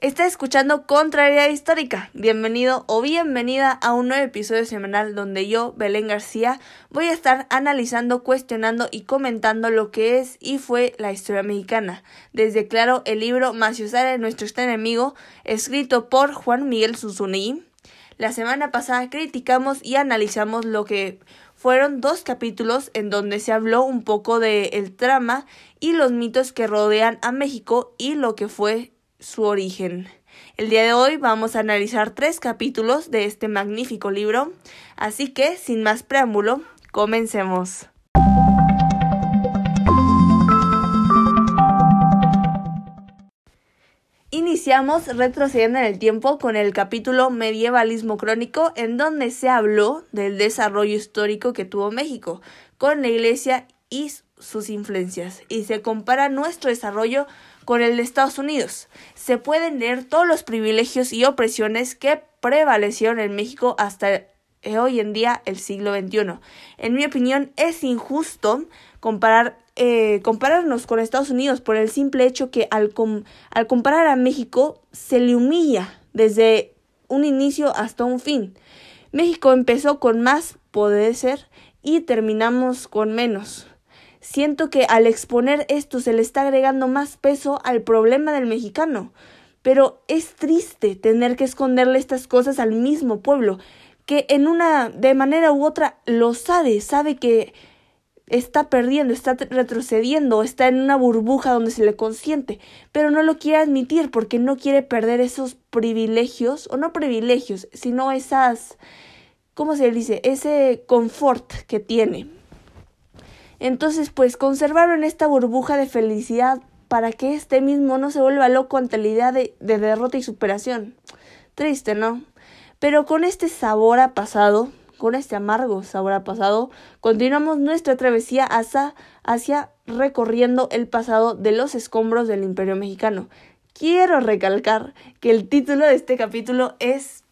Está escuchando Contrariedad Histórica. Bienvenido o bienvenida a un nuevo episodio semanal donde yo, Belén García, voy a estar analizando, cuestionando y comentando lo que es y fue la historia mexicana. Desde claro el libro de nuestro extraño enemigo, escrito por Juan Miguel Suzuní. La semana pasada criticamos y analizamos lo que fueron dos capítulos en donde se habló un poco del el trama y los mitos que rodean a México y lo que fue su origen. El día de hoy vamos a analizar tres capítulos de este magnífico libro, así que sin más preámbulo, comencemos. Iniciamos retrocediendo en el tiempo con el capítulo Medievalismo Crónico, en donde se habló del desarrollo histórico que tuvo México con la Iglesia y sus influencias, y se compara nuestro desarrollo con el de Estados Unidos. Se pueden leer todos los privilegios y opresiones que prevalecieron en México hasta hoy en día el siglo XXI. En mi opinión es injusto eh, compararnos con Estados Unidos por el simple hecho que al, al comparar a México se le humilla desde un inicio hasta un fin. México empezó con más poder ser y terminamos con menos. Siento que al exponer esto se le está agregando más peso al problema del mexicano. Pero es triste tener que esconderle estas cosas al mismo pueblo, que en una, de manera u otra, lo sabe, sabe que está perdiendo, está retrocediendo, está en una burbuja donde se le consiente, pero no lo quiere admitir porque no quiere perder esos privilegios, o no privilegios, sino esas, ¿cómo se dice? Ese confort que tiene. Entonces, pues conservaron esta burbuja de felicidad para que este mismo no se vuelva loco ante la idea de, derrota y superación. Triste, ¿no? Pero con este sabor a pasado, con este amargo sabor a pasado, continuamos nuestra travesía hacia, hacia recorriendo el pasado de los escombros del Imperio Mexicano. Quiero recalcar que el título de este capítulo es,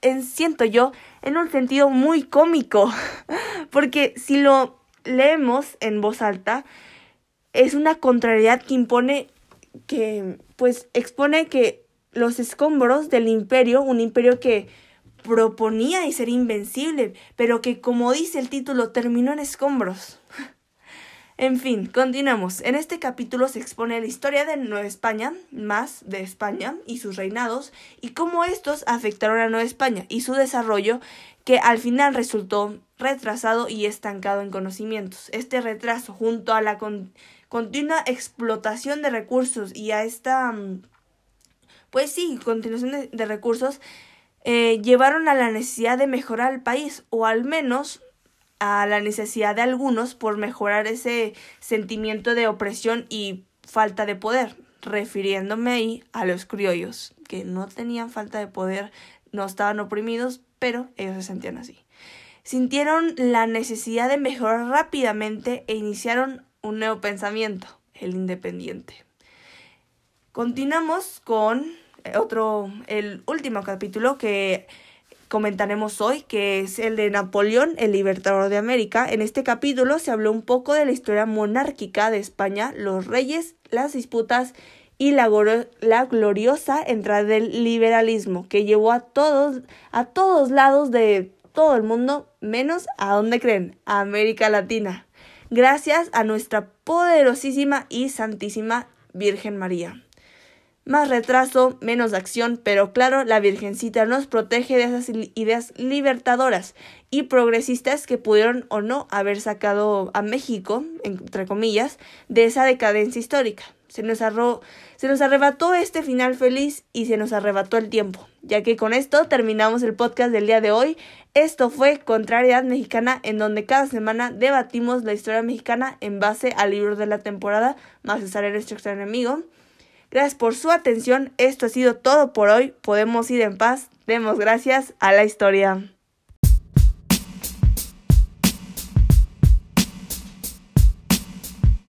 en, siento yo, en un sentido muy cómico, porque si lo leemos en voz alta es una contrariedad que impone que pues expone que los escombros del imperio, un imperio que proponía y ser invencible, pero que como dice el título terminó en escombros. En fin, continuamos. En este capítulo se expone la historia de Nueva España, más de España y sus reinados, y cómo estos afectaron a Nueva España y su desarrollo, que al final resultó retrasado y estancado en conocimientos. Este retraso, junto a la continua explotación de recursos y a esta, mm, pues sí, continuación de, recursos, eh, llevaron a la necesidad de mejorar el país, o al menos a la necesidad de algunos por mejorar ese sentimiento de opresión y falta de poder, refiriéndome ahí a los criollos, que no tenían falta de poder, no estaban oprimidos, pero ellos se sentían así. Sintieron la necesidad de mejorar rápidamente e iniciaron un nuevo pensamiento, el independiente. Continuamos con otro, el último capítulo que comentaremos hoy, que es el de Napoleón, el libertador de América. En este capítulo se habló un poco de la historia monárquica de España, los reyes, las disputas y la, la gloriosa entrada del liberalismo, que llevó a todos, a todos lados de todo el mundo, menos a dónde creen, a América Latina, gracias a nuestra poderosísima y santísima Virgen María. Más retraso, menos acción, pero claro, la Virgencita nos protege de esas ideas libertadoras y progresistas que pudieron o no haber sacado a México, entre comillas, de esa decadencia histórica. Se nos, se nos arrebató este final feliz y se nos arrebató el tiempo, ya que con esto terminamos el podcast del día de hoy. Esto fue Contrariedad Mexicana, en donde cada semana debatimos la historia mexicana en base al libro de la temporada, más estar nuestro extraño enemigo. Gracias por su atención. Esto ha sido todo por hoy. Podemos ir en paz. Demos gracias a la historia.